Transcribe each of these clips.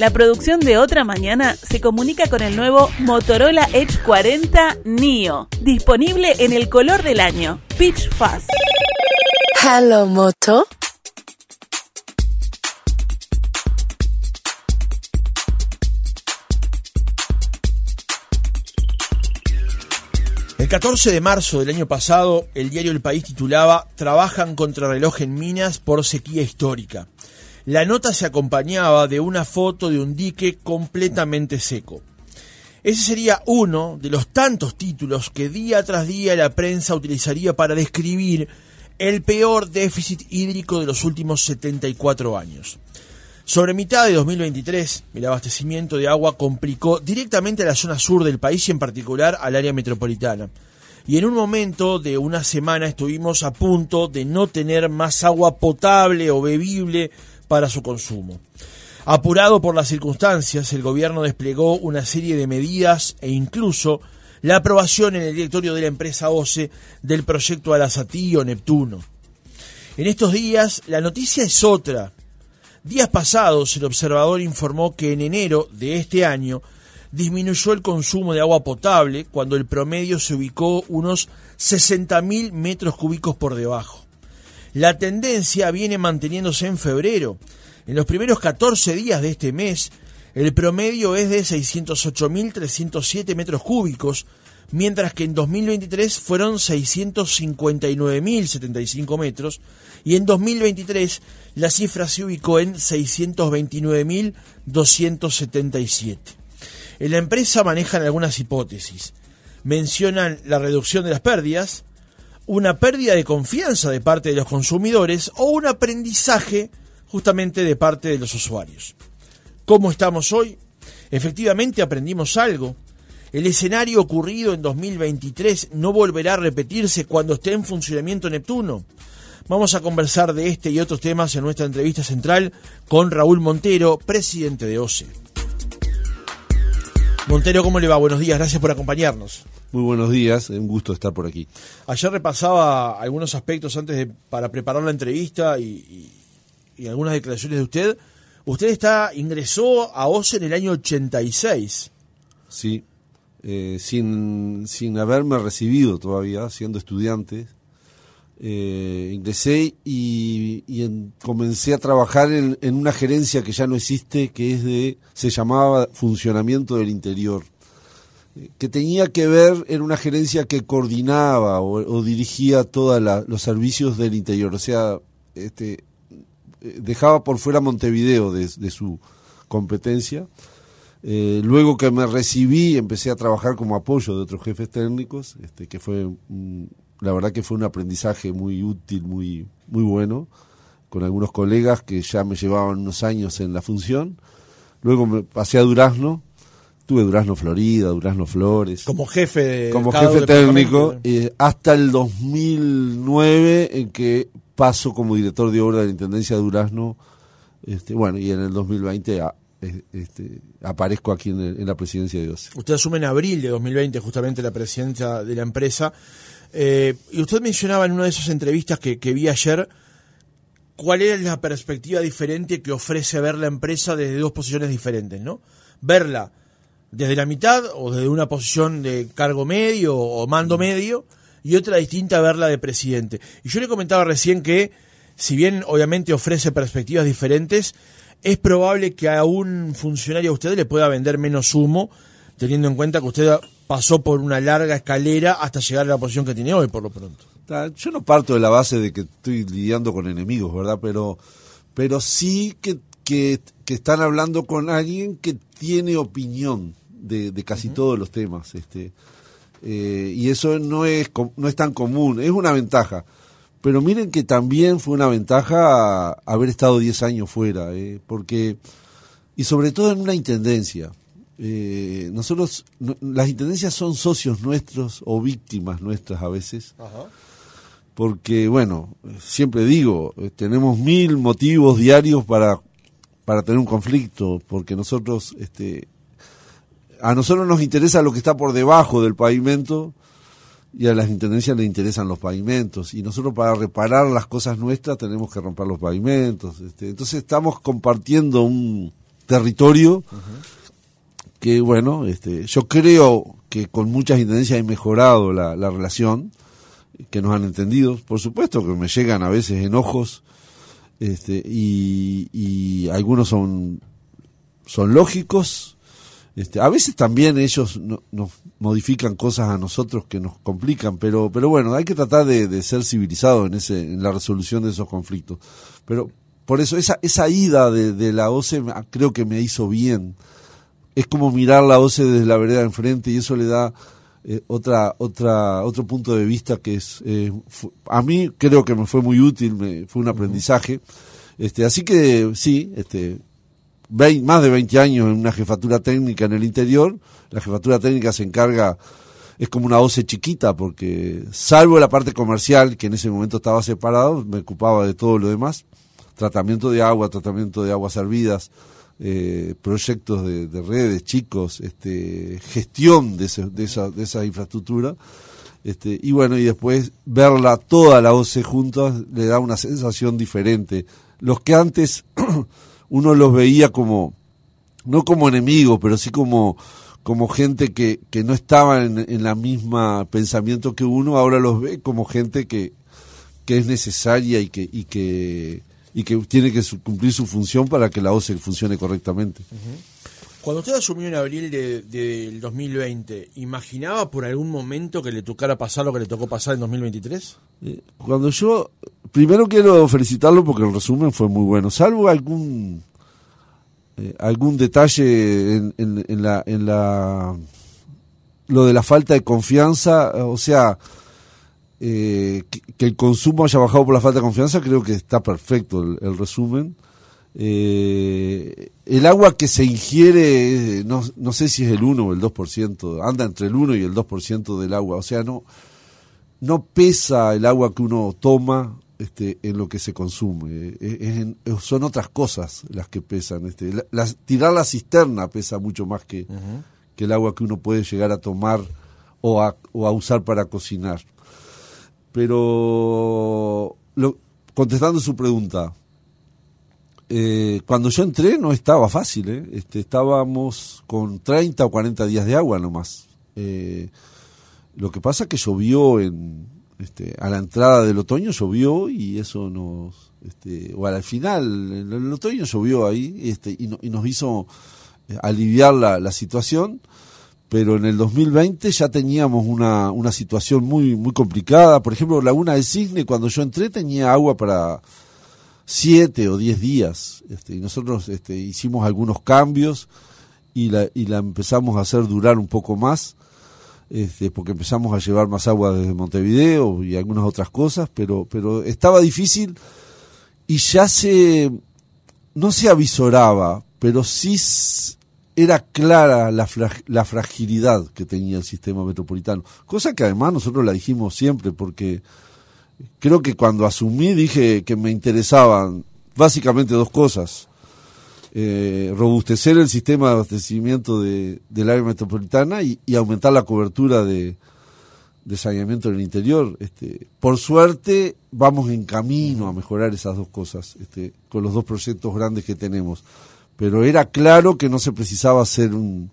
La producción de Otra Mañana se comunica con el nuevo Motorola Edge 40 Neo, disponible en el color del año, Pitch Fast. Hello, Moto. El 14 de marzo del año pasado, el diario El País titulaba Trabajan contra reloj en minas por sequía histórica. La nota se acompañaba de una foto de un dique completamente seco. Ese sería uno de los tantos títulos que día tras día la prensa utilizaría para describir el peor déficit hídrico de los últimos 74 años. Sobre mitad de 2023, el abastecimiento de agua complicó directamente a la zona sur del país y en particular al área metropolitana. Y en un momento de una semana estuvimos a punto de no tener más agua potable o bebible para su consumo. Apurado por las circunstancias, el gobierno desplegó una serie de medidas e incluso la aprobación en el directorio de la empresa OCE del proyecto Alasatí o Neptuno. En estos días la noticia es otra Días pasados, el observador informó que en enero de este año disminuyó el consumo de agua potable cuando el promedio se ubicó unos 60.000 metros cúbicos por debajo. La tendencia viene manteniéndose en febrero. En los primeros 14 días de este mes, el promedio es de 608.307 metros cúbicos, mientras que en 2023 fueron 659.075 metros y en 2023 la cifra se ubicó en 629.277. En la empresa manejan algunas hipótesis. Mencionan la reducción de las pérdidas, una pérdida de confianza de parte de los consumidores o un aprendizaje justamente de parte de los usuarios. ¿Cómo estamos hoy? Efectivamente aprendimos algo. El escenario ocurrido en 2023 no volverá a repetirse cuando esté en funcionamiento Neptuno. Vamos a conversar de este y otros temas en nuestra entrevista central con Raúl Montero, presidente de OCE. Montero, ¿cómo le va? Buenos días, gracias por acompañarnos. Muy buenos días, un gusto estar por aquí. Ayer repasaba algunos aspectos antes de, para preparar la entrevista y, y, algunas declaraciones de usted. Usted está ingresó a OCE en el año 86. Sí, eh, sin, sin haberme recibido todavía, siendo estudiante. Eh, ingresé y, comencé a trabajar en, una gerencia que ya no existe, que es de, se llamaba Funcionamiento del Interior, que tenía que ver, era una gerencia que coordinaba o, dirigía todos los servicios del interior, o sea, este, dejaba por fuera Montevideo de su competencia eh, luego que me recibí, empecé a trabajar como apoyo de otros jefes técnicos, este, que fue, la verdad que fue un aprendizaje muy útil, muy, muy bueno, con algunos colegas que ya me llevaban unos años en la función. Luego me pasé a Durazno, tuve Durazno Florida, Durazno Flores. Como jefe Como jefe técnico, eh, hasta el 2009 en que paso como director de obra de la Intendencia de Durazno, este, bueno, y en el 2020 a, este, aparezco aquí en, la presidencia de Dios. Usted asume en abril de 2020 justamente la presidencia de la empresa. Eh, y usted mencionaba en una de esas entrevistas que, vi ayer cuál es la perspectiva diferente que ofrece ver la empresa desde dos posiciones diferentes, ¿no? Verla desde la mitad o desde una posición de cargo medio o mando medio y otra distinta verla de presidente. Y yo le comentaba recién que si bien obviamente ofrece perspectivas diferentes, es probable que a un funcionario a usted le pueda vender menos humo, teniendo en cuenta que usted pasó por una larga escalera hasta llegar a la posición que tiene hoy, por lo pronto. Yo no parto de la base de que estoy lidiando con enemigos, ¿verdad? Pero, pero sí que, que, están hablando con alguien que tiene opinión de, casi todos los temas. Este, eh, y eso no es, no es tan común, es una ventaja. Pero miren que también fue una ventaja haber estado 10 años fuera, ¿eh? porque, y sobre todo en una intendencia. Eh, nosotros, las intendencias son socios nuestros o víctimas nuestras a veces. Porque, bueno, siempre digo, tenemos mil motivos diarios para, para tener un conflicto, porque nosotros, este, a nosotros nos interesa lo que está por debajo del pavimento y a las intendencias les interesan los pavimentos y nosotros para reparar las cosas nuestras tenemos que romper los pavimentos. Este, entonces estamos compartiendo un, territorio que bueno, este, yo creo que con muchas intendencias he mejorado la, la relación, que nos han entendido, por supuesto que me llegan a veces enojos, este, y, y algunos son, son lógicos, este, a veces también ellos nos modifican cosas a nosotros que nos complican, pero, pero bueno, hay que tratar de, de ser civilizados en, ese, en la resolución de esos conflictos. Pero por eso, esa, esa ida de, de la OCE creo que me hizo bien, es como mirar la OCE desde la vereda enfrente y eso le da eh, otra otra otro punto de vista que es eh, a mí creo que me fue muy útil me, fue un aprendizaje. Este así que sí este más de 20 años en una jefatura técnica en el interior la jefatura técnica se encarga es como una OCE chiquita porque salvo la parte comercial que en ese momento estaba separado me ocupaba de todo lo demás tratamiento de agua tratamiento de aguas servidas eh, proyectos de, redes, chicos, este, gestión de, de, esa, de esa infraestructura. Este, y bueno, y después verla toda la OCE juntas le da una sensación diferente. Los que antes uno los veía como, no como enemigos, pero sí como, como gente que, que no estaba en, en la misma pensamiento que uno, ahora los ve como gente que, que es necesaria y que, y que y que tiene que cumplir su función para que la OCE funcione correctamente. Cuando usted asumió en abril del de, 2020, ¿imaginaba por algún momento que le tocara pasar lo que le tocó pasar en 2023? Eh, cuando yo, primero quiero felicitarlo porque el resumen fue muy bueno, salvo algún eh, algún detalle en, en, la en la lo de la falta de confianza, o sea, eh, que, el consumo haya bajado por la falta de confianza, creo que está perfecto el, resumen. Eh, el agua que se ingiere, no, no sé si es el 1 o el 2%, anda entre el 1 y el 2% del agua, o sea, no, no pesa el agua que uno toma este, en lo que se consume, son otras cosas las que pesan. Este, tirar la cisterna pesa mucho más que, que el agua que uno puede llegar a tomar o a, o a usar para cocinar. Pero lo, contestando su pregunta, eh, cuando yo entré no estaba fácil, ¿eh? este, estábamos con 30 o 40 días de agua nomás. Eh, lo que pasa es que llovió en, este, a la entrada del otoño llovió y eso nos, este, o al final, el otoño llovió ahí este, y, y nos hizo eh, aliviar la, la situación pero en el 2020 ya teníamos una, una situación muy, muy complicada. Por ejemplo, Laguna del Cisne, cuando yo entré, tenía agua para siete o diez días. Este, y nosotros este, hicimos algunos cambios y la, y la empezamos a hacer durar un poco más, este, porque empezamos a llevar más agua desde Montevideo y algunas otras cosas, pero, pero estaba difícil y ya se, no se avisoraba, pero sí era clara la, la, fragilidad que tenía el sistema metropolitano, cosa que además nosotros la dijimos siempre, porque creo que cuando asumí dije que me interesaban básicamente dos cosas. Eh, robustecer el sistema de abastecimiento de, del área metropolitana y, aumentar la cobertura de, de saneamiento en el interior. Este, por suerte vamos en camino a mejorar esas dos cosas este, con los dos proyectos grandes que tenemos pero era claro que no se precisaba ser un,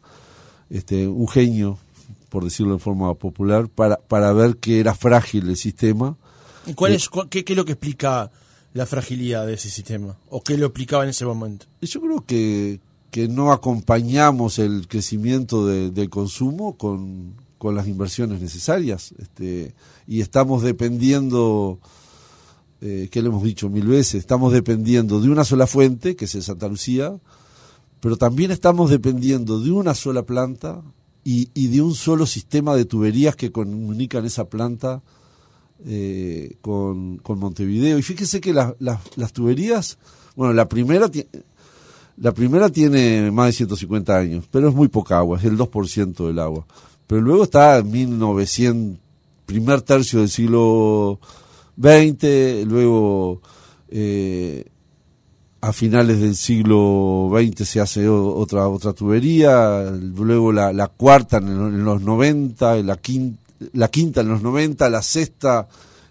este, un genio, por decirlo de forma popular, para, para ver que era frágil el sistema. ¿Y cuál es, qué, qué, es lo que explica la fragilidad de ese sistema? ¿O qué lo explicaba en ese momento? Yo creo que, que no acompañamos el crecimiento de, del consumo con, con las inversiones necesarias este, y estamos dependiendo eh, que lo hemos dicho mil veces, estamos dependiendo de una sola fuente, que es el Santa Lucía, pero también estamos dependiendo de una sola planta y de un solo sistema de tuberías que comunican esa planta eh, con, con, Montevideo. Y fíjese que las tuberías, bueno, la primera, la primera tiene más de 150 años, pero es muy poca agua, es el 2% del agua. Pero luego está en 1900, primer tercio del siglo XX, luego eh, a finales del siglo XX se hace otra otra tubería, luego la, la cuarta en, los 90, la quinta, la quinta en los 90, la sexta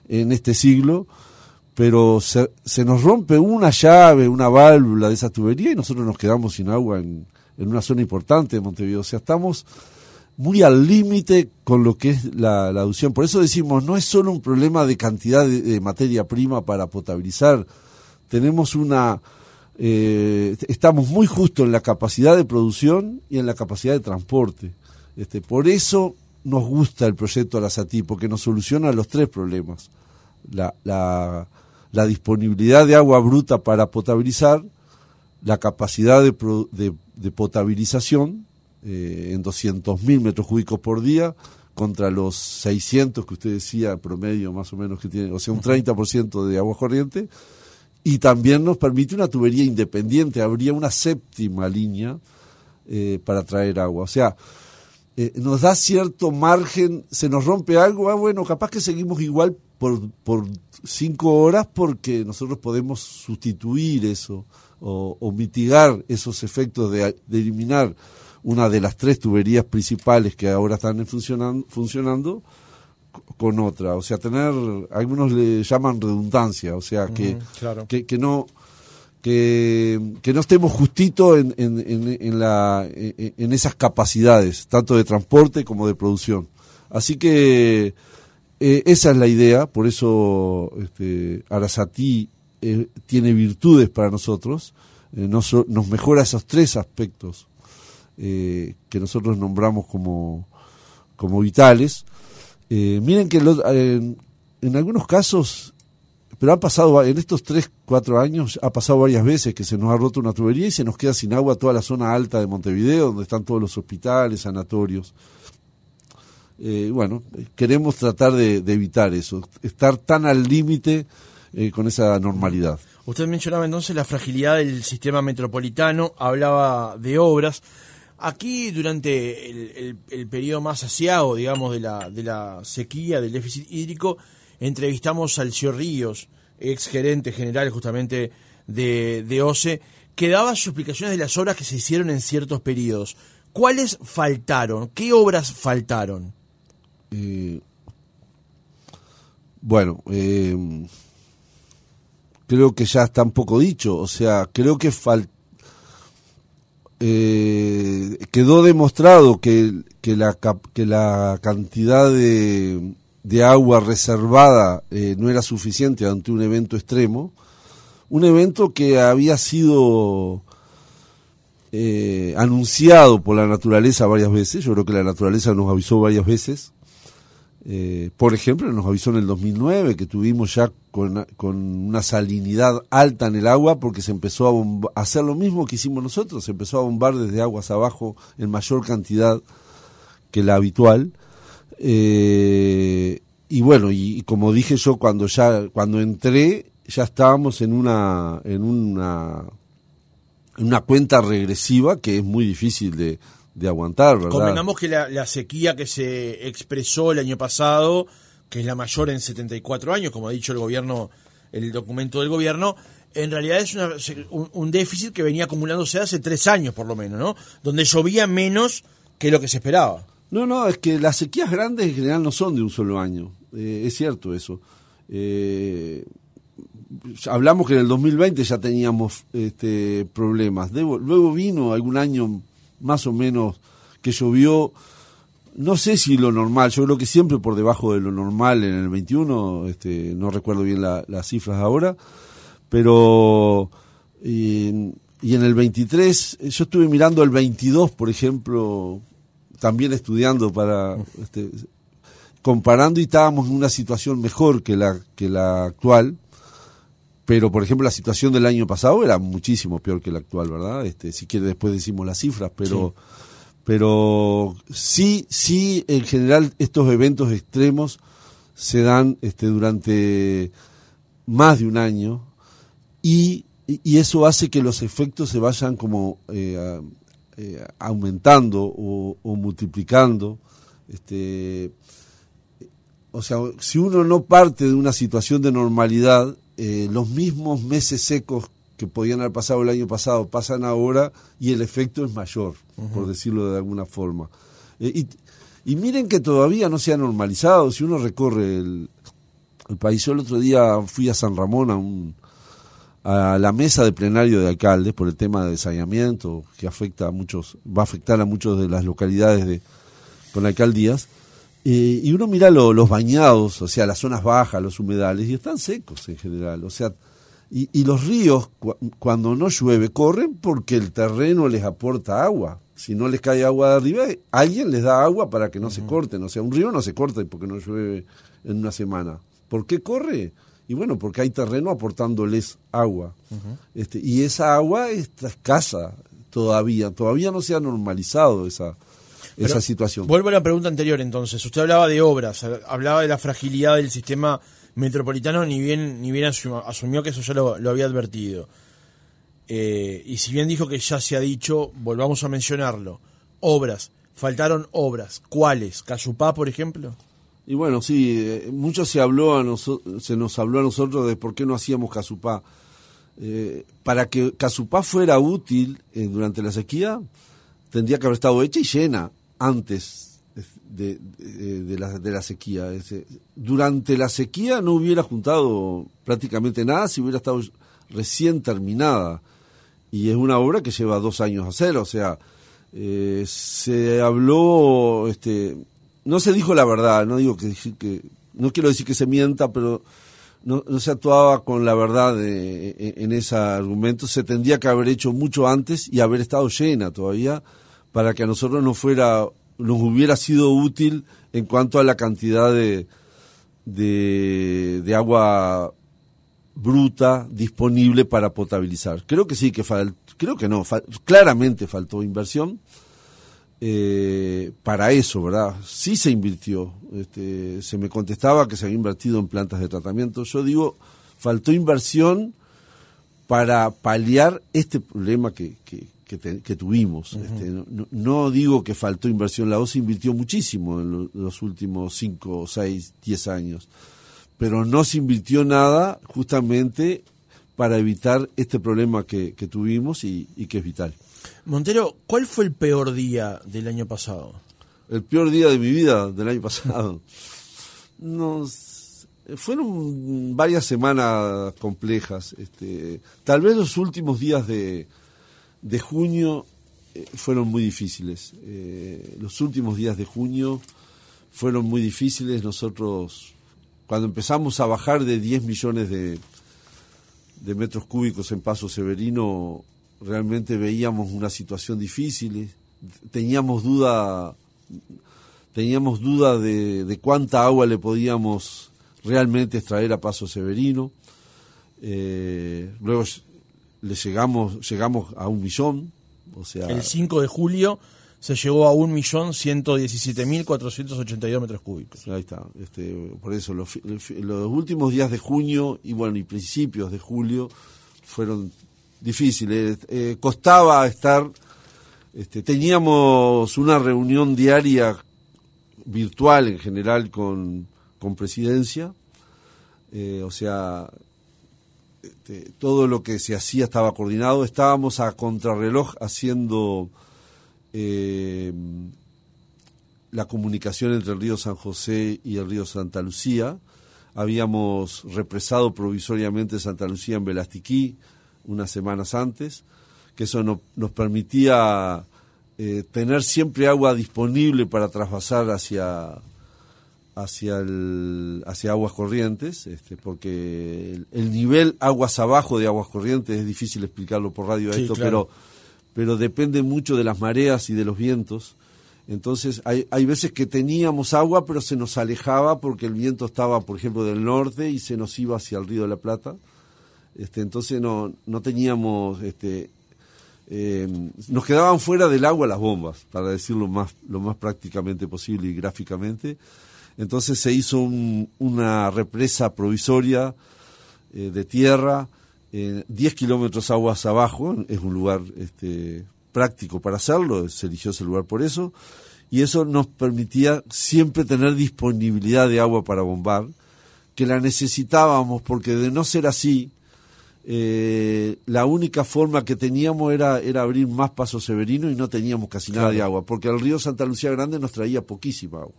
en este siglo, pero se, se, nos rompe una llave, una válvula de esa tubería y nosotros nos quedamos sin agua en, en una zona importante de Montevideo. O sea, estamos muy al límite con lo que es la, la. Por eso decimos, no es solo un problema de cantidad de, materia prima para potabilizar. Tenemos una... Eh, estamos muy justo en la capacidad de producción y en la capacidad de transporte. Este, por eso nos gusta el proyecto Arasatí, porque nos soluciona los tres problemas. La, la, la disponibilidad de agua bruta para potabilizar, la capacidad de, de, de potabilización eh, en 200.000 metros cúbicos por día contra los 600 que usted decía promedio más o menos que tiene, o sea, un 30% de agua corriente. Y también nos permite una tubería independiente, habría una séptima línea eh, para traer agua. O sea, eh, nos da cierto margen, se nos rompe algo, ah, bueno, capaz que seguimos igual por, por cinco horas porque nosotros podemos sustituir eso o, o mitigar esos efectos de, de eliminar una de las tres tuberías principales que ahora están funcionando, funcionando con otra. O sea, tener, algunos le llaman redundancia, o sea, que, que, que, no que, no estemos justito en, en, en, la, en esas capacidades, tanto de transporte como de producción. Así que eh, esa es la idea, por eso este, Arasatí eh, tiene virtudes para nosotros, eh, nos, mejora esos tres aspectos eh, que nosotros nombramos como, como vitales. Miren que en, en, algunos casos, pero ha pasado, en estos 3, 4 años, ha pasado varias veces que se nos ha roto una tubería y se nos queda sin agua toda la zona alta de Montevideo, donde están todos los hospitales, sanatorios. Eh, bueno, queremos tratar de, de, evitar eso, estar tan al límite eh, con esa normalidad. Usted mencionaba entonces la fragilidad del sistema metropolitano, hablaba de obras. Aquí, durante el, periodo más asiago, digamos, de la, de la sequía, del déficit hídrico, entrevistamos al Cio Ríos, ex gerente general justamente de, de OCE, que daba sus explicaciones de las obras que se hicieron en ciertos periodos. ¿Cuáles faltaron? ¿Qué obras faltaron? Eh, bueno, eh, creo que ya está un poco dicho. O sea, creo que eh, quedó demostrado que, que, la, que la cantidad de, de agua reservada eh, no era suficiente ante un evento extremo, un evento que había sido eh, anunciado por la naturaleza varias veces, yo creo que la naturaleza nos avisó varias veces, eh, por ejemplo, nos avisó en el 2009 que tuvimos ya con, con, una salinidad alta en el agua porque se empezó a, hacer lo mismo que hicimos nosotros, se empezó a bombar desde aguas abajo en mayor cantidad que la habitual. Eh, y bueno, y, como dije yo cuando ya cuando entré ya estábamos en una en una en una cuenta regresiva que es muy difícil de, de aguantar, ¿verdad? Que la, sequía que se expresó el año pasado, que es la mayor en 74 años, como ha dicho el gobierno, el documento del gobierno, en realidad es un, déficit que venía acumulándose hace tres años por lo menos, ¿no? Donde llovía menos que lo que se esperaba. No, no, es que las sequías grandes en general no son de un solo año, eh, es cierto eso. Eh, hablamos que en el 2020 ya teníamos este, problemas, luego vino algún año más o menos que llovió, no sé si lo normal, yo creo que siempre por debajo de lo normal en el 21, este, no recuerdo bien las cifras ahora, pero y, en el 23, yo estuve mirando el 22, por ejemplo, también estudiando para este, comparando y estábamos en una situación mejor que la que la actual pero por ejemplo la situación del año pasado era muchísimo peor que la actual, ¿verdad? Este, si quiere después decimos las cifras, pero sí. pero sí sí en general estos eventos extremos se dan este durante más de un año y, y eso hace que los efectos se vayan como eh, eh, aumentando o, o multiplicando este o sea, si uno no parte de una situación de normalidad, eh, los mismos meses secos que podían haber pasado el año pasado pasan ahora y el efecto es mayor, uh -huh. por decirlo de alguna forma. Eh, y, y, miren que todavía no se ha normalizado, si uno recorre el, el país. Yo el otro día fui a San Ramón a, un, a la mesa de plenario de alcaldes por el tema de saneamiento que afecta a muchos, va a afectar a muchos de las localidades de, con alcaldías. Eh, y uno mira los bañados, o sea, las zonas bajas, los humedales, y están secos en general. O sea, y, y los ríos, cuando no llueve, corren porque el terreno les aporta agua. Si no les cae agua de arriba, alguien les da agua para que no se corten. O sea, un río no se corta porque no llueve en una semana. ¿Por qué corre? Y bueno, porque hay terreno aportándoles agua. este, y esa agua está escasa todavía. Todavía no se ha normalizado esa, esa situación. Vuelvo a la pregunta anterior entonces. Usted hablaba de obras, hablaba de la fragilidad del sistema metropolitano, ni bien, ni bien asumió, que eso ya lo, había advertido. Eh, y si bien dijo que ya se ha dicho, volvamos a mencionarlo. Obras, faltaron obras. ¿Cuáles? ¿Cayupá, por ejemplo? Y bueno, sí, eh, mucho se habló a se nos habló a nosotros de por qué no hacíamos Casupá. Eh, para que Casupá fuera útil durante la sequía, tendría que haber estado hecha y llena antes de, la, de la, sequía. durante la sequía no hubiera juntado prácticamente nada si hubiera estado recién terminada. Y es una obra que lleva dos años hacer, o sea, eh, se habló, este, no se dijo la verdad, no digo que, no quiero decir que se mienta, pero no, se actuaba con la verdad en ese argumento. Se tendría que haber hecho mucho antes y haber estado llena todavía para que a nosotros nos fuera, nos hubiera sido útil en cuanto a la cantidad de, de, agua bruta disponible para potabilizar. Creo que sí, que creo que no, claramente faltó inversión eh, para eso, ¿verdad? Sí se invirtió. Este, se me contestaba que se había invertido en plantas de tratamiento. Yo digo, faltó inversión para paliar este problema que, que, tuvimos. Este, no, digo que faltó inversión, la OSI invirtió muchísimo en los últimos 5, 6, 10 años, pero no se invirtió nada justamente para evitar este problema que, tuvimos y, que es vital. Montero, ¿cuál fue el peor día del año pasado? El peor día de mi vida del año pasado. Fueron varias semanas complejas. Este, tal vez los últimos días de, de junio eh, fueron muy difíciles. Eh, los últimos días de junio fueron muy difíciles. Nosotros, cuando empezamos a bajar de 10 millones de, de metros cúbicos en Paso Severino, realmente veíamos una situación difícil. Teníamos duda, teníamos duda de, de cuánta agua le podíamos realmente extraer a Paso Severino. Eh, luego le llegamos, llegamos a un millón. O sea, el 5 de julio se llegó a un millón ciento diecisiete mil cuatrocientos ochenta y dos metros cúbicos. Ahí está. Este, por eso los, los últimos días de junio y bueno y principios de julio fueron difíciles. Eh, costaba estar. Este, teníamos una reunión diaria virtual en general con, con presidencia. Eh, o sea, este, todo lo que se hacía estaba coordinado. Estábamos a contrarreloj haciendo eh, la comunicación entre el río San José y el río Santa Lucía. Habíamos represado provisoriamente Santa Lucía en Velastiquí unas semanas antes, que eso nos permitía eh, tener siempre agua disponible para trasvasar hacia hacia el, hacia aguas corrientes, este, porque el, nivel aguas abajo de aguas corrientes es difícil explicarlo por radio esto, pero, pero depende mucho de las mareas y de los vientos. Entonces hay, hay veces que teníamos agua, pero se nos alejaba porque el viento estaba, por ejemplo, del norte y se nos iba hacia el río de la Plata. Este, entonces no, no teníamos, este, eh, nos quedaban fuera del agua las bombas, para decirlo más, lo más prácticamente posible y gráficamente. Entonces se hizo una represa provisoria eh, de tierra, eh, 10 kilómetros aguas abajo, es un lugar este, práctico para hacerlo, se eligió ese lugar por eso, y eso nos permitía siempre tener disponibilidad de agua para bombar, que la necesitábamos porque de no ser así, eh, la única forma que teníamos era, era abrir más Paso Severino y no teníamos casi nada de agua, porque el río Santa Lucía Grande nos traía poquísima agua.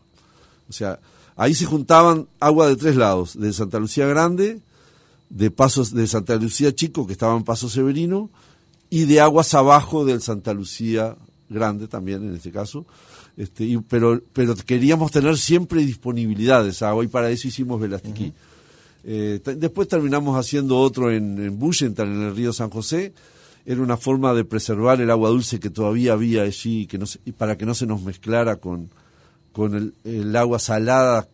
O sea, Ahí se juntaban agua de tres lados, de Santa Lucía Grande, de Pasos de Santa Lucía Chico, que estaba en Paso Severino, y de aguas abajo del Santa Lucía Grande también en este caso. Este, y, pero, pero queríamos tener siempre disponibilidad de esa agua y para eso hicimos Velastiquí. Eh, después terminamos haciendo otro en, en Bullenthal, en el río San José. Era una forma de preservar el agua dulce que todavía había allí que y para que no se nos mezclara con, con el, agua salada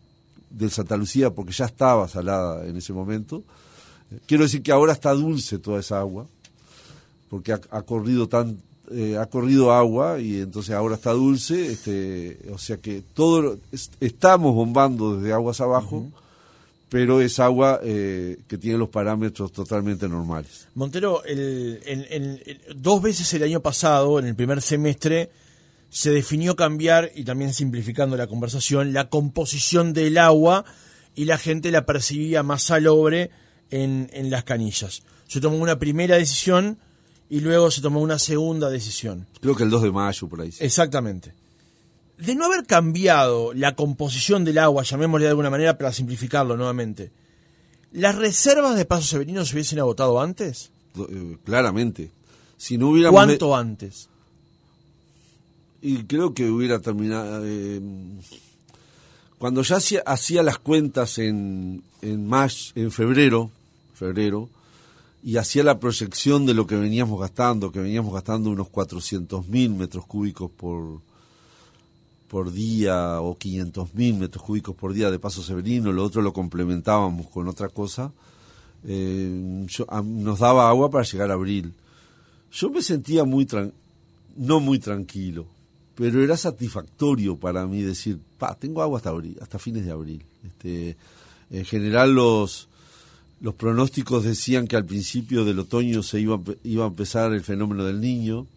del Santa Lucía, porque ya estaba salada en ese momento. Quiero decir que ahora está dulce toda esa agua, porque ha, corrido tan eh, ha corrido agua y entonces ahora está dulce, este, o sea que todo estamos bombando desde aguas abajo, pero es agua eh, que tiene los parámetros totalmente normales. Montero, el, el, dos veces el año pasado, en el primer semestre, se definió cambiar, y también simplificando la conversación, la composición del agua y la gente la percibía más salobre en, en las canillas. Se tomó una primera decisión y luego se tomó una segunda decisión. Creo que el 2 de mayo, por ahí. Exactamente. De no haber cambiado la composición del agua, llamémosle de alguna manera para simplificarlo nuevamente, ¿las reservas de Paso Severino se hubiesen agotado antes? Eh, claramente. Si no hubiéramos ¿Cuánto antes? Y creo que hubiera terminado... Eh, cuando ya hacía, hacía las cuentas en, en, en febrero, febrero, y hacía la proyección de lo que veníamos gastando, que veníamos gastando unos 400 mil metros cúbicos por, por día o 500 mil metros cúbicos por día de Paso Severino, lo otro lo complementábamos con otra cosa, eh, nos daba agua para llegar a abril. Yo me sentía muy, no muy tranquilo, pero era satisfactorio para mí decir, pa, tengo agua hasta, abril, hasta fines de abril. Este, en general los los pronósticos decían que al principio del otoño se iba, iba a empezar el fenómeno del niño.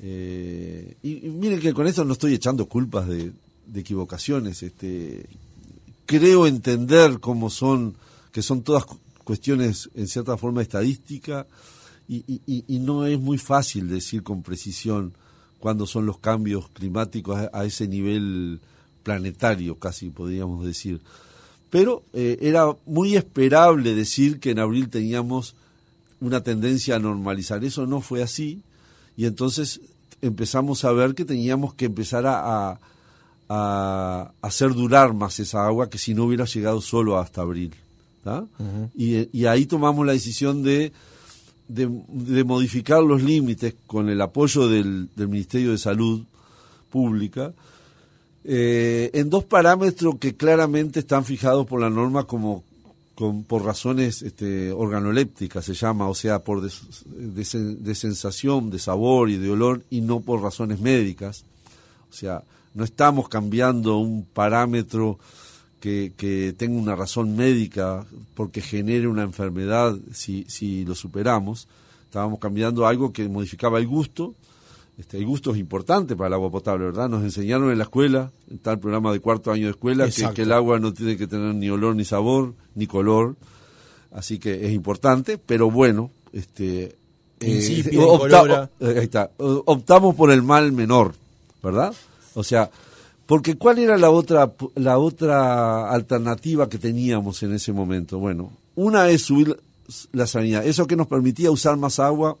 Eh, y, miren que con esto no estoy echando culpas de, equivocaciones. Este, creo entender cómo son, que son todas cuestiones en cierta forma estadística y, y, no es muy fácil decir con precisión cuándo son los cambios climáticos a ese nivel planetario, casi podríamos decir pero eh, era muy esperable decir que en abril teníamos una tendencia a normalizar. Eso no fue así y entonces empezamos a ver que teníamos que empezar a, a, hacer durar más esa agua que si no hubiera llegado solo hasta abril. y, ahí tomamos la decisión de, de, modificar los límites con el apoyo del, del Ministerio de Salud Pública eh, en dos parámetros que claramente están fijados por la norma como por razones este, organolépticas se llama, o sea, por de, sensación, de sabor y de olor y no por razones médicas. O sea, no estamos cambiando un parámetro que, que tenga una razón médica porque genere una enfermedad si, si lo superamos. Estábamos cambiando algo que modificaba el gusto este, el gusto es importante para el agua potable, ¿verdad? Nos enseñaron en la escuela, en tal programa de cuarto año de escuela, que, el agua no tiene que tener ni olor, ni sabor, ni color. Así que es importante, pero bueno, este, eh, eh, ahí está, optamos por el mal menor, ¿verdad? O sea, porque ¿cuál era la otra, la otra alternativa que teníamos en ese momento? Bueno, una es subir la sanidad, eso que nos permitía usar más agua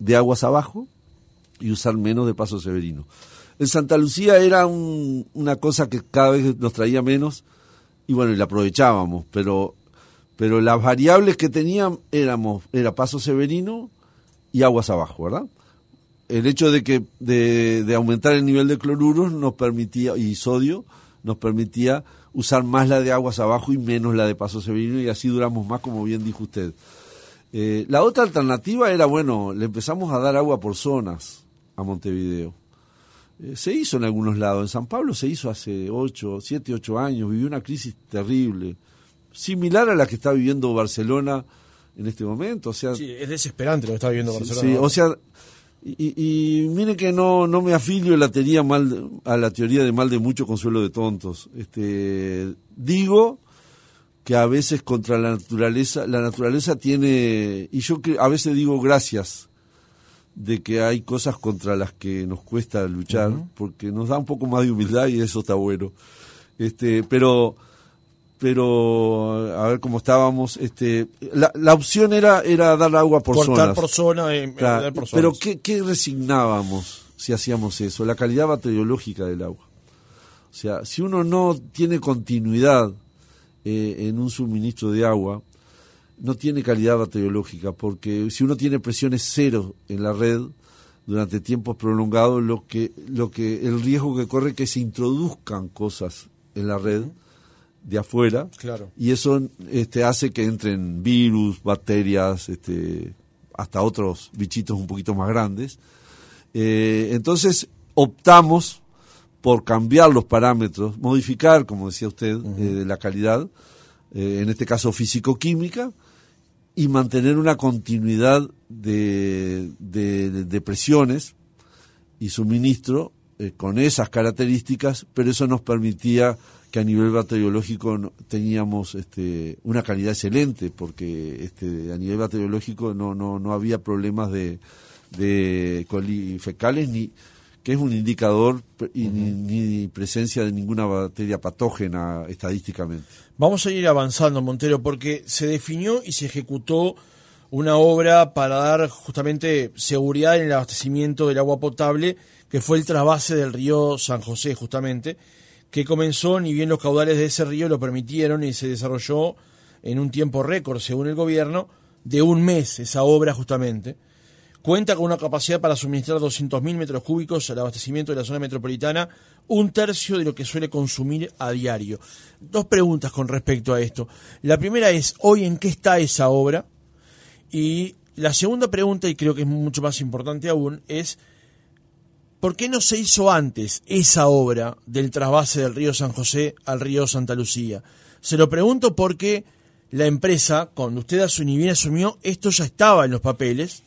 de aguas abajo, y usar menos de paso severino. En Santa Lucía era una cosa que cada vez nos traía menos y bueno, y la aprovechábamos, pero, pero las variables que tenían éramos, era paso severino y aguas abajo, ¿verdad? El hecho de que de, de aumentar el nivel de cloruros nos permitía, y sodio, nos permitía usar más la de aguas abajo y menos la de paso severino y así duramos más, como bien dijo usted. Eh, la otra alternativa era, bueno, le empezamos a dar agua por zonas a Montevideo. Eh, se hizo en algunos lados, en San Pablo se hizo hace 8, 7, 8 años, vivió una crisis terrible, similar a la que está viviendo Barcelona en este momento. O sea, sí, es desesperante lo que está viviendo Barcelona. Sí, o sea, y, y, mire que no, no me afilio a la, teoría mal, a la teoría de mal de mucho consuelo de tontos. Este, digo que a veces contra la naturaleza, la naturaleza tiene, y yo a veces digo gracias de que hay cosas contra las que nos cuesta luchar, porque nos da un poco más de humildad y eso está bueno. Este, pero pero a ver cómo estábamos este la, la opción era era dar agua por Cortar zonas por zona, eh, Claro, dar por pero. ¿qué, qué resignábamos si hacíamos eso la calidad bacteriológica del agua o sea si uno no tiene continuidad eh, en un suministro de agua no tiene calidad bacteriológica porque si uno tiene presiones cero en la red durante tiempos prolongados lo que lo que el riesgo que corre es que se introduzcan cosas en la red de afuera Claro. y eso este hace que entren virus, bacterias, este hasta otros bichitos un poquito más grandes. Eh, entonces optamos por cambiar los parámetros, modificar, como decía usted, eh, la calidad, eh, en este caso físico-química, y mantener una continuidad de, de- de presiones y suministro eh, con esas características, pero eso nos permitía que a nivel bacteriológico teníamos este, una calidad excelente, porque este, a nivel bacteriológico no, no, no había problemas de, de coli fecales, ni, que es un indicador y ni, ni presencia de ninguna bacteria patógena estadísticamente. Vamos a ir avanzando, Montero, porque se definió y se ejecutó una obra para dar justamente seguridad en el abastecimiento del agua potable, que fue el trasvase del río San José, justamente, que comenzó, ni bien los caudales de ese río lo permitieron, y se desarrolló en un tiempo récord, según el gobierno, de un mes esa obra justamente. Cuenta con una capacidad para suministrar 200.000 metros cúbicos al abastecimiento de la zona metropolitana, un tercio de lo que suele consumir a diario. Dos preguntas con respecto a esto. La primera es, ¿hoy en qué está esa obra? Y la segunda pregunta, y creo que es mucho más importante aún, es, ¿por qué no se hizo antes esa obra del trasvase del río San José al río Santa Lucía? Se lo pregunto porque la empresa, cuando usted asumió, asumió, esto ya estaba en los papeles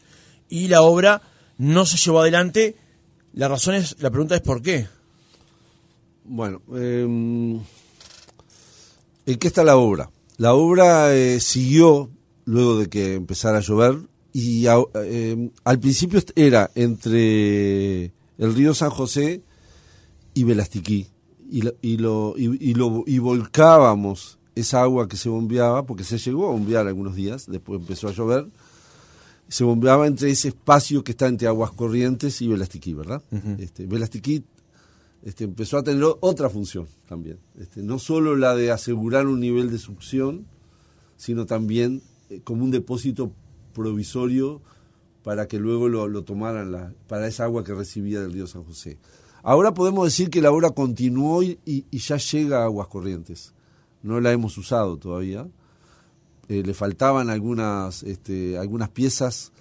y la obra no se llevó adelante. La razón es, la pregunta es ¿por qué? Bueno, eh, ¿en qué está la obra? La obra eh, siguió luego de que empezara a llover y a- eh, al principio era entre el río San José y Velastiquí y, lo- y, lo, y, y lo- y volcábamos esa agua que se bombeaba, porque se llegó a bombear algunos días, después empezó a llover, se bombeaba entre ese espacio que está entre Aguas Corrientes y Velastiquí, ¿verdad? este, Velastiquí este, empezó a tener otra función también. Este, no solo la de asegurar un nivel de succión, sino también eh, como un depósito provisorio para que luego lo, lo tomaran la- para esa agua que recibía del río San José. Ahora podemos decir que la obra continuó y, y- y ya llega a Aguas Corrientes. No la hemos usado todavía. Eh, le faltaban algunas, este, algunas piezas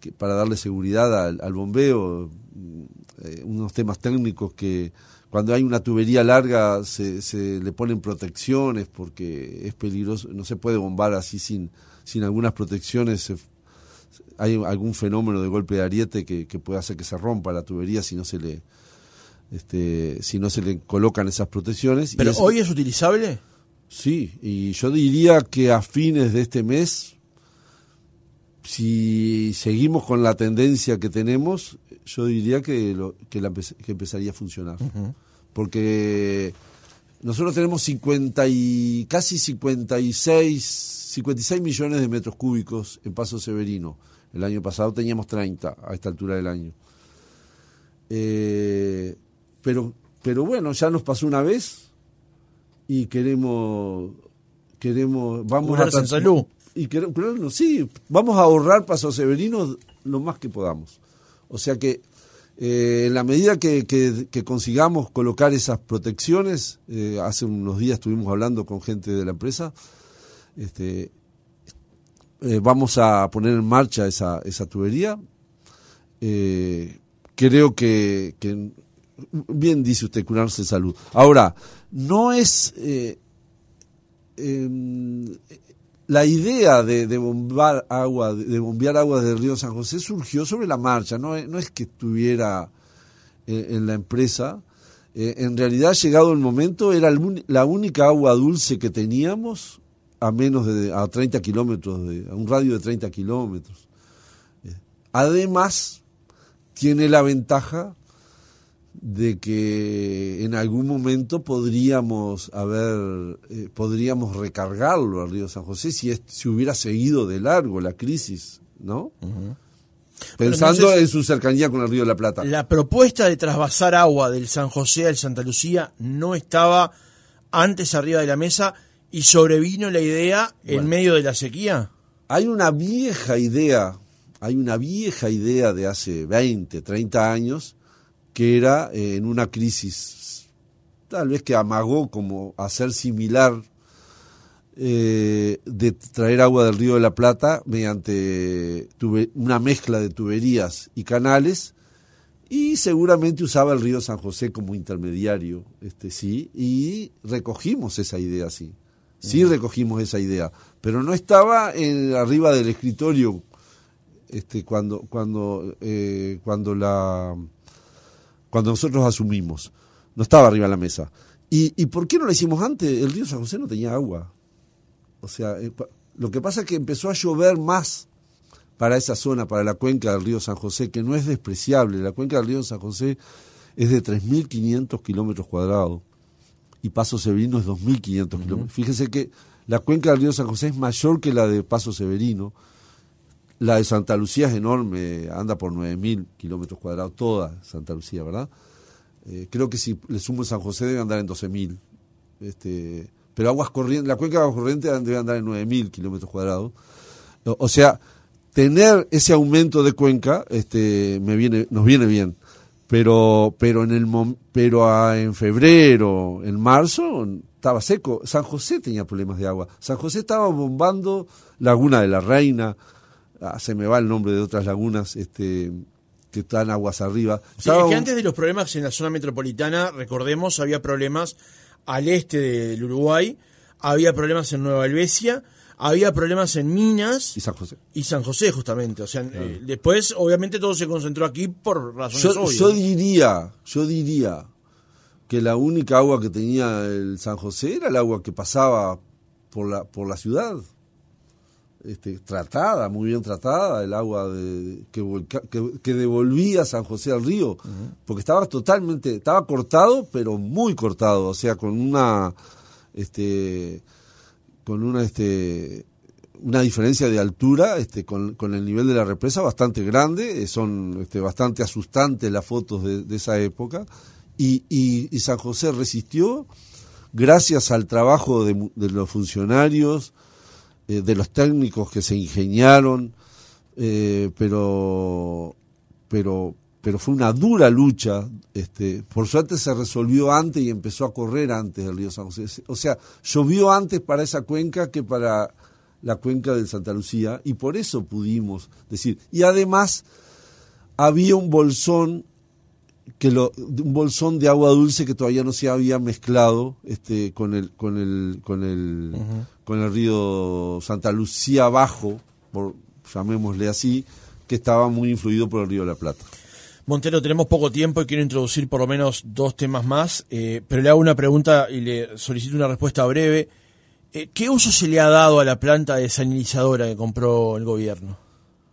que, para darle seguridad al, al bombeo, mm, eh, unos temas técnicos que cuando hay una tubería larga se, se le ponen protecciones porque es peligroso, no se puede bombar así sin, sin algunas protecciones. se- hay algún fenómeno de golpe de ariete que, que puede hacer que se rompa la tubería si no se le este, si no se le colocan esas protecciones. Y ¿Pero es- hoy es utilizable? Sí, y yo diría que a fines de este mes, si seguimos con la tendencia que tenemos, yo diría que, lo, que, la que empezaría a funcionar. Porque nosotros tenemos 50 y, casi 56, 56 millones de metros cúbicos en Paso Severino. El año pasado teníamos 30 a esta altura del año. Eh, pero, pero bueno, ya nos pasó una vez y queremos queremos vamos Curarse a en salud. y queremos curarnos, sí vamos a ahorrar Paso Severino lo más que podamos o sea que eh, en la medida que, que- que consigamos colocar esas protecciones eh, hace unos días estuvimos hablando con gente de la empresa este eh, vamos a poner en marcha esa, esa tubería creo que, que bien dice usted curarse en salud. Ahora, no es eh, em, la idea de, de agua, de bombear agua del río San José surgió sobre la marcha, no, es- que estuviera eh, en la empresa. Eh, en realidad, llegado el momento, era la única agua dulce que teníamos a menos de a 30 kilómetros, de, a un radio de 30 kilómetros. Además, tiene la ventaja de que en algún momento podríamos haber eh, podríamos recargarlo al río San José si si hubiera seguido de largo la crisis, ¿no? Pensando en su cercanía con el río de la Plata. La propuesta de trasvasar agua del San José al Santa Lucía no estaba antes arriba de la mesa y sobrevino la idea en medio de la sequía. Hay una vieja idea, hay una vieja idea de hace 20, 30 años que era eh, en una crisis, tal vez que amagó como hacer similar eh, de traer agua del río de la Plata mediante una mezcla de tuberías y canales y seguramente usaba el río San José como intermediario, este sí, y recogimos esa idea, sí, sí recogimos esa idea, pero no estaba en, arriba del escritorio este, cuando cuando eh, cuando la cuando nosotros asumimos, no estaba arriba de la mesa. ¿Y, ¿Y por qué no lo hicimos antes? El río San José no tenía agua. O sea, eh, lo que pasa es que empezó a llover más para esa zona, para la cuenca del río San José, que no es despreciable. La cuenca del río San José es de 3.500 kilómetros cuadrados y Paso Severino es 2.500 kilómetros. Fíjese que la cuenca del río San José es mayor que la de Paso Severino. La de Santa Lucía es enorme, anda por 9.000 kilómetros cuadrados, toda Santa Lucía, ¿verdad? Eh, creo que si le sumo San José debe andar en 12.000. Este, pero aguas corrientes, la cuenca de aguas corrientes debe andar en 9.000 kilómetros cuadrados. O sea, tener ese aumento de cuenca este, me viene, nos viene bien. Pero, pero, en, el, pero en febrero, en marzo, estaba seco. San José tenía problemas de agua. San José estaba bombando Laguna de la Reina, ah, se me va el nombre de otras lagunas, este, que están aguas arriba. Sí, que antes de los problemas en la zona metropolitana, recordemos, había problemas al este del Uruguay, había problemas en Nueva Helvecia, había problemas en Minas y San José. Y San José, justamente. O sea, eh, después, obviamente, todo se concentró aquí por razones yo, obvias. Yo diría, yo diría que la única agua que tenía el San José era el agua que pasaba por la, por la ciudad. Este, tratada, muy bien tratada, el agua de, que, devolvía San José al río, porque estaba totalmente, estaba cortado, pero muy cortado, o sea, con una, este, con una, este, una diferencia de altura este, con, el nivel de la represa bastante grande, eh, son este, bastante asustantes las fotos de, esa época, y, y, San José resistió gracias al trabajo de, de los funcionarios, eh, de los técnicos que se ingeniaron, eh, pero, pero, pero fue una dura lucha. Este, por suerte se resolvió antes y empezó a correr antes del río San José. O sea, llovió antes para esa cuenca que para la cuenca del Santa Lucía y por eso pudimos decir. Y además había un bolsón que lo, un bolsón de agua dulce que todavía no se había mezclado este, con el, con el, con el, con el río Santa Lucía Bajo, por, llamémosle así, que estaba muy influido por el río de la Plata. Montero, tenemos poco tiempo y quiero introducir por lo menos dos temas más, eh, pero le hago una pregunta y le solicito una respuesta breve. Eh, ¿Qué uso se le ha dado a la planta desalinizadora que compró el gobierno?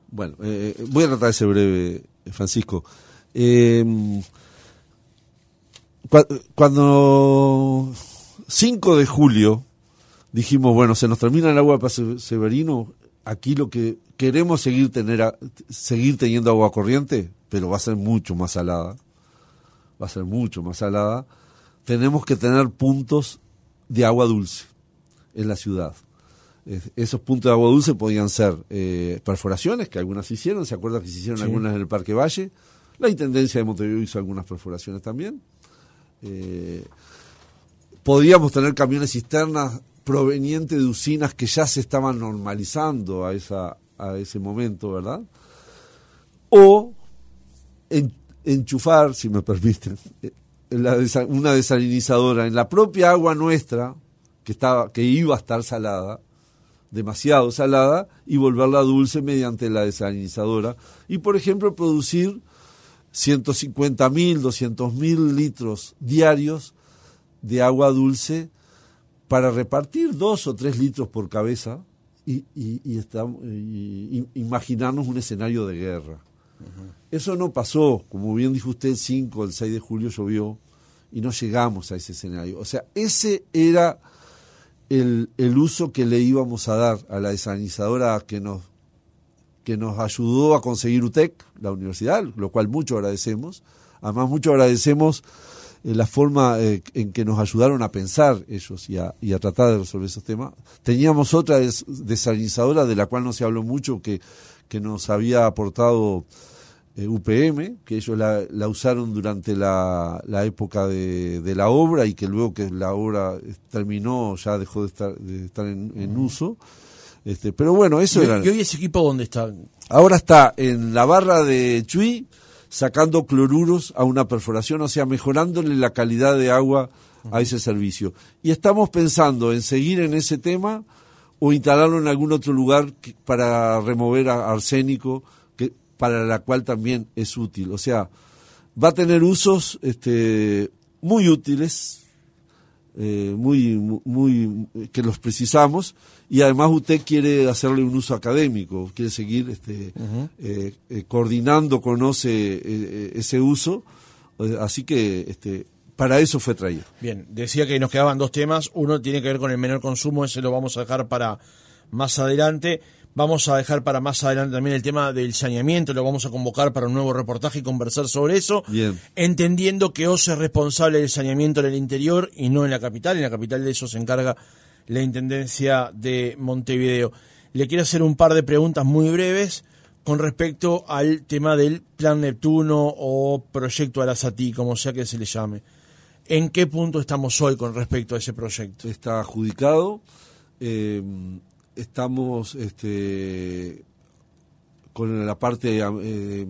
Bueno, eh, voy a tratar de ser breve, Francisco. Eh, cuando 5 de julio dijimos, bueno, se nos termina el agua de Severino, aquí lo que queremos seguir tener seguir teniendo agua corriente, pero va a ser mucho más salada. Va a ser mucho más salada. Tenemos que tener puntos de agua dulce en la ciudad. esos puntos de agua dulce podían ser eh, perforaciones, que algunas se hicieron, ¿se acuerdan que se hicieron algunas en el Parque Valle? La Intendencia de Montevideo hizo algunas perforaciones también. Eh, podríamos tener camiones cisternas provenientes de usinas que ya se estaban normalizando a, esa, a ese momento, ¿verdad? O enchufar, si me permiten, eh, una desalinizadora en la propia agua nuestra, que, estaba, que iba a estar salada, demasiado salada, y volverla dulce mediante la desalinizadora. Y, por ejemplo, producir 150 mil, 200 mil litros diarios de agua dulce para repartir dos o tres litros por cabeza y, y, imaginarnos un escenario de guerra. Eso no pasó, como bien dijo usted, el 5, el 6 de julio llovió y no llegamos a ese escenario. O sea, ese era el, el uso que le íbamos a dar a la desalinizadora que nos, que nos ayudó a conseguir UTEC, la universidad, lo cual mucho agradecemos. Además, mucho agradecemos eh, la forma eh, en que nos ayudaron a pensar ellos y a, y a tratar de resolver esos temas. Teníamos otra des, desalinizadora de la cual no se habló mucho, que, que nos había aportado eh, UPM, que ellos la, la usaron durante la, la época de, de, la obra y que luego que la obra terminó ya dejó de estar, de estar en, en uso. Este, pero bueno, eso ¿Y, era. ¿Y hoy ese equipo dónde está? Ahora está en la barra de Chuy, sacando cloruros a una perforación, o sea, mejorándole la calidad de agua a ese servicio. Y estamos pensando en seguir en ese tema o instalarlo en algún otro lugar que, para remover arsénico, que, para la cual también es útil. O sea, va a tener usos este, muy útiles, eh, muy, muy, que los precisamos, y además usted quiere hacerle un uso académico, quiere seguir este, uh -huh. eh, eh, coordinando, conoce ese uso, así que este, para eso fue traído. Bien, decía que nos quedaban dos temas, uno tiene que ver con el menor consumo, ese lo vamos a dejar para más adelante. Vamos a dejar para más adelante también el tema del saneamiento, lo vamos a convocar para un nuevo reportaje y conversar sobre eso, Bien. entendiendo que OSE es responsable del saneamiento en el interior y no en la capital, en la capital de eso se encarga la Intendencia de Montevideo. Le quiero hacer un par de preguntas muy breves con respecto al tema del Plan Neptuno o Proyecto Arasatí, como sea que se le llame. ¿En qué punto estamos hoy con respecto a ese proyecto? Está adjudicado. Eh, estamos este, con la parte eh,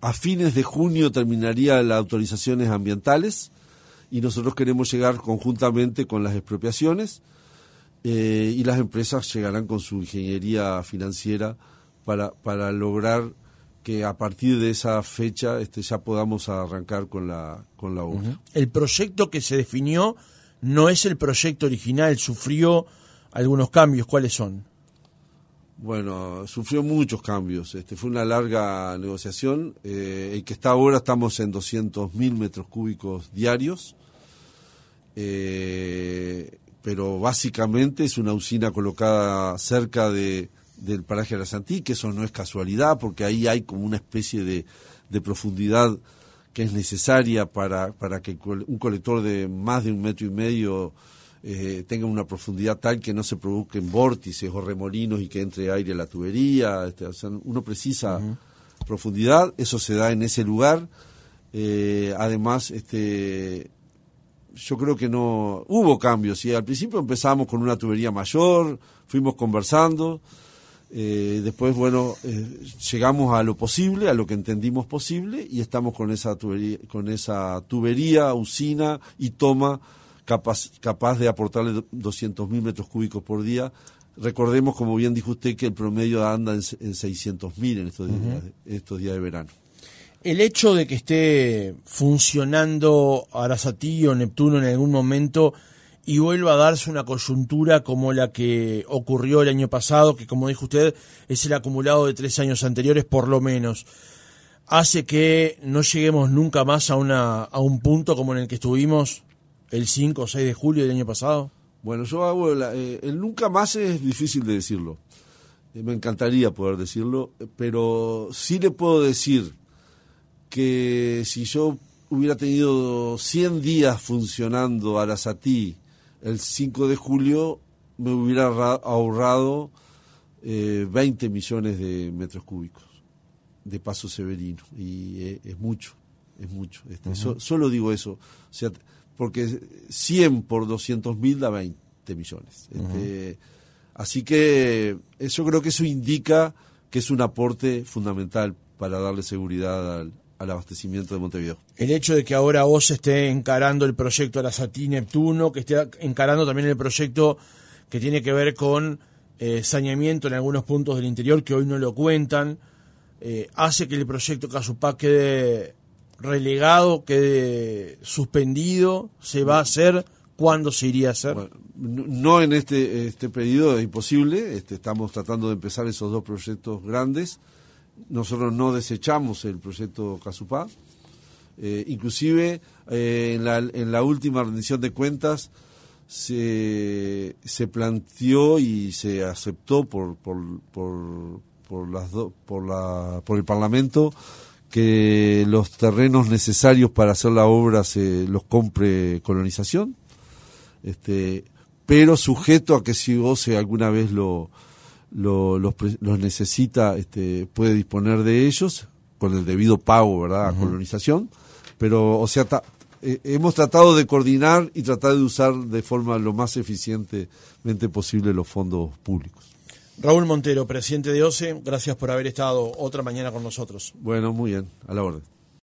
a fines de junio terminaría las autorizaciones ambientales y nosotros queremos llegar conjuntamente con las expropiaciones eh, y las empresas llegarán con su ingeniería financiera para, para lograr que a partir de esa fecha este, ya podamos arrancar con la, con la obra. El proyecto que se definió no es el proyecto original, sufrió algunos cambios. ¿Cuáles son? Bueno, sufrió muchos cambios. Este, fue una larga negociación. Eh, el que está ahora estamos en 200 mil metros cúbicos diarios. Eh, pero básicamente es una usina colocada cerca de, del paraje de la Santí, que eso no es casualidad, porque ahí hay como una especie de, de profundidad que es necesaria para, para que un colector de más de un metro y medio eh, tenga una profundidad tal que no se produzcan vórtices o remolinos y que entre aire a la tubería. Este, o sea, uno precisa uh -huh. profundidad, eso se da en ese lugar. Eh, además, este, yo creo que no hubo cambios. Y al principio empezamos con una tubería mayor, fuimos conversando. Eh, después, bueno, eh, llegamos a lo posible, a lo que entendimos posible, y estamos con esa tubería, con esa tubería usina y toma capaz, capaz de aportarle 200 mil metros cúbicos por día. Recordemos, como bien dijo usted, que el promedio anda en, en 600 mil en estos, uh -huh. días, estos días de verano. El hecho de que esté funcionando Arasatí o Neptuno en algún momento y vuelva a darse una coyuntura como la que ocurrió el año pasado, que como dijo usted es el acumulado de tres años anteriores por lo menos, hace que no lleguemos nunca más a, una, a un punto como en el que estuvimos el 5 o 6 de julio del año pasado? Bueno, yo hago eh, el nunca más es difícil de decirlo. Eh, me encantaría poder decirlo, pero sí le puedo decir que si yo hubiera tenido 100 días funcionando Arasatí el 5 de julio, me hubiera ahorrado eh, 20 millones de metros cúbicos de paso severino. Y eh, es mucho, es mucho. Este, uh -huh. so, solo digo eso. O sea, porque 100 por 200 mil da 20 millones. Este, uh -huh. Así que yo creo que eso indica que es un aporte fundamental para darle seguridad al, al abastecimiento de Montevideo. El hecho de que ahora vos esté encarando el proyecto Arasatí Neptuno, que esté encarando también el proyecto que tiene que ver con eh, saneamiento en algunos puntos del interior que hoy no lo cuentan, eh, hace que el proyecto Casupá quede relegado, quede suspendido, se va a hacer, ¿cuándo se iría a hacer? No en este, este pedido, es imposible, este, estamos tratando de empezar esos dos proyectos grandes nosotros no desechamos el proyecto Casupá. Eh, inclusive eh, en, la, en la última rendición de cuentas se, se planteó y se aceptó por, por, por, por, las por, la, por el Parlamento que los terrenos necesarios para hacer la obra se los compre colonización, este, pero sujeto a que si Goce alguna vez lo, lo, los, los, necesita, este, puede disponer de ellos con el debido pago, ¿verdad? A colonización. Pero, o sea, eh, hemos tratado de coordinar y tratar de usar de forma lo más eficientemente posible los fondos públicos. Raúl Montero, presidente de OCE, gracias por haber estado otra mañana con nosotros. Bueno, muy bien, a la orden.